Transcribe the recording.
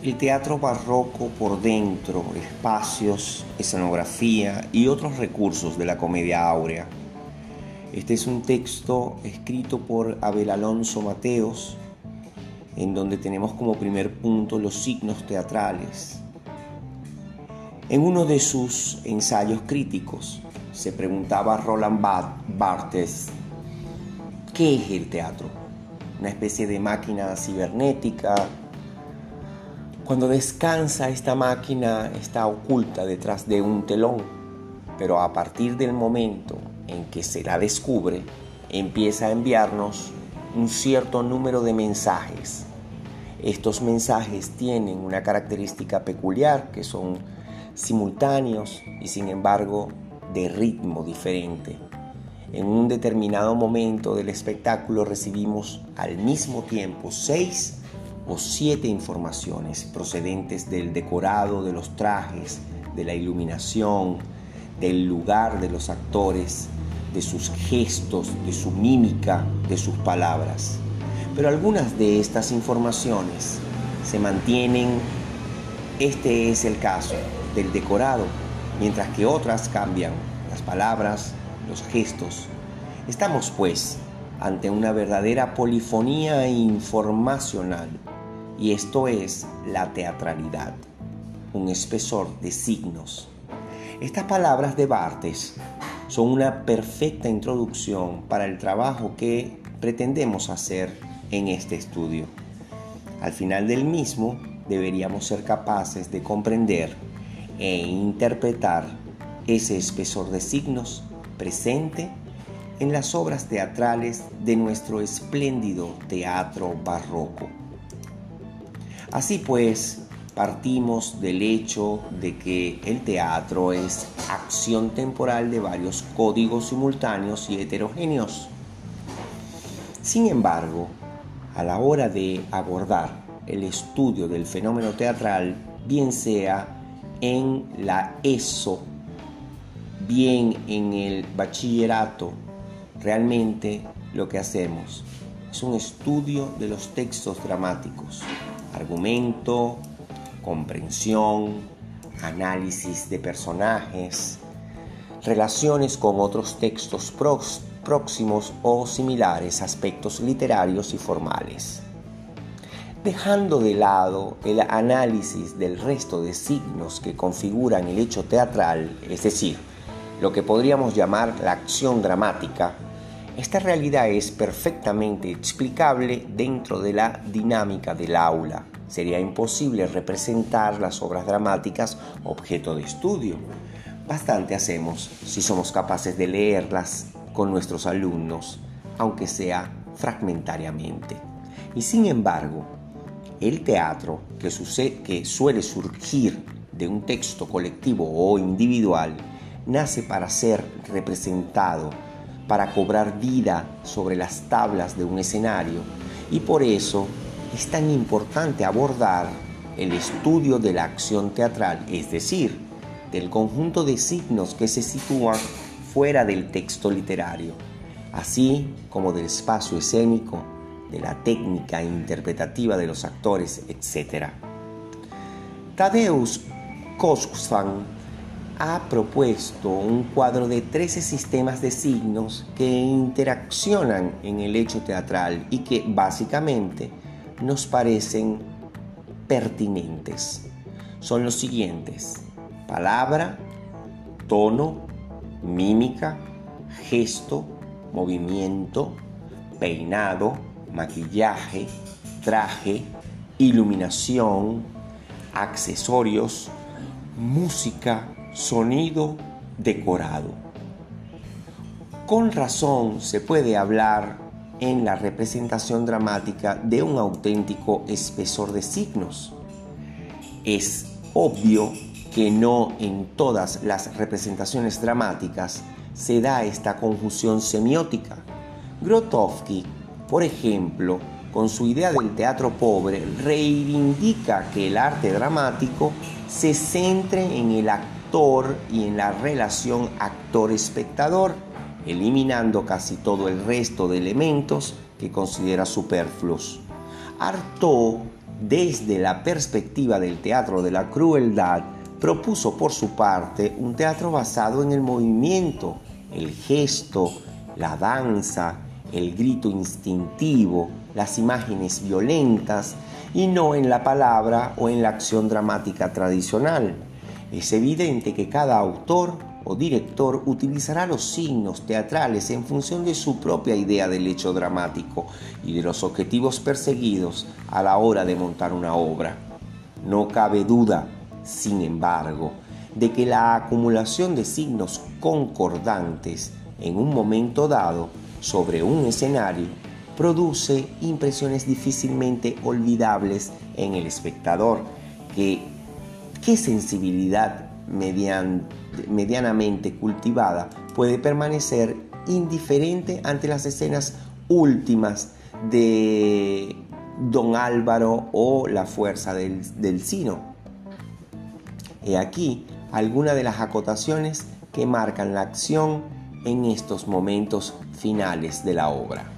El teatro barroco por dentro, espacios, escenografía y otros recursos de la comedia áurea. Este es un texto escrito por Abel Alonso Mateos, en donde tenemos como primer punto los signos teatrales. En uno de sus ensayos críticos se preguntaba Roland Barthes, ¿qué es el teatro? Una especie de máquina cibernética. Cuando descansa esta máquina está oculta detrás de un telón, pero a partir del momento en que se la descubre, empieza a enviarnos un cierto número de mensajes. Estos mensajes tienen una característica peculiar, que son simultáneos y sin embargo de ritmo diferente. En un determinado momento del espectáculo recibimos al mismo tiempo seis o siete informaciones procedentes del decorado, de los trajes, de la iluminación, del lugar de los actores, de sus gestos, de su mímica, de sus palabras. Pero algunas de estas informaciones se mantienen, este es el caso del decorado, mientras que otras cambian las palabras, los gestos. Estamos pues ante una verdadera polifonía informacional y esto es la teatralidad, un espesor de signos. Estas palabras de Bartes son una perfecta introducción para el trabajo que pretendemos hacer en este estudio. Al final del mismo deberíamos ser capaces de comprender e interpretar ese espesor de signos presente en las obras teatrales de nuestro espléndido teatro barroco. Así pues, partimos del hecho de que el teatro es acción temporal de varios códigos simultáneos y heterogéneos. Sin embargo, a la hora de abordar el estudio del fenómeno teatral, bien sea en la ESO, bien en el bachillerato, realmente lo que hacemos es un estudio de los textos dramáticos, argumento, comprensión, análisis de personajes, relaciones con otros textos próximos o similares, aspectos literarios y formales. Dejando de lado el análisis del resto de signos que configuran el hecho teatral, es decir, lo que podríamos llamar la acción dramática, esta realidad es perfectamente explicable dentro de la dinámica del aula, Sería imposible representar las obras dramáticas objeto de estudio. Bastante hacemos si somos capaces de leerlas con nuestros alumnos, aunque sea fragmentariamente. Y sin embargo, el teatro, que, suele surgir de un texto colectivo o individual, nace para ser representado, para cobrar vida sobre las tablas de un escenario, y por eso es tan importante abordar el estudio de la acción teatral, es decir, del conjunto de signos que se sitúan fuera del texto literario, así como del espacio escénico, de la técnica interpretativa de los actores, etc. Tadeusz Koskwan ha propuesto un cuadro de 13 sistemas de signos que interaccionan en el hecho teatral y que básicamente nos parecen pertinentes. Son los siguientes. Palabra, tono, mímica, gesto, movimiento, peinado, maquillaje, traje, iluminación, accesorios, música, sonido, decorado. Con razón se puede hablar en la representación dramática de un auténtico espesor de signos. Es obvio que no en todas las representaciones dramáticas se da esta conjunción semiótica. Grotowski, por ejemplo, con su idea del teatro pobre, reivindica que el arte dramático se centre en el actor y en la relación actor-espectador eliminando casi todo el resto de elementos que considera superfluos. Artaud desde la perspectiva del teatro de la crueldad, propuso por su parte un teatro basado en el movimiento, el gesto, la danza, el grito instintivo, las imágenes violentas y no en la palabra o en la acción dramática tradicional. Es evidente que cada autor o director utilizará los signos teatrales en función de su propia idea del hecho dramático y de los objetivos perseguidos a la hora de montar una obra. No cabe duda, sin embargo, de que la acumulación de signos concordantes en un momento dado sobre un escenario produce impresiones difícilmente olvidables en el espectador. Que, ¿Qué sensibilidad medianamente cultivada puede permanecer indiferente ante las escenas últimas de Don Álvaro o la fuerza del, del Sino? He aquí algunas de las acotaciones que marcan la acción en estos momentos finales de la obra.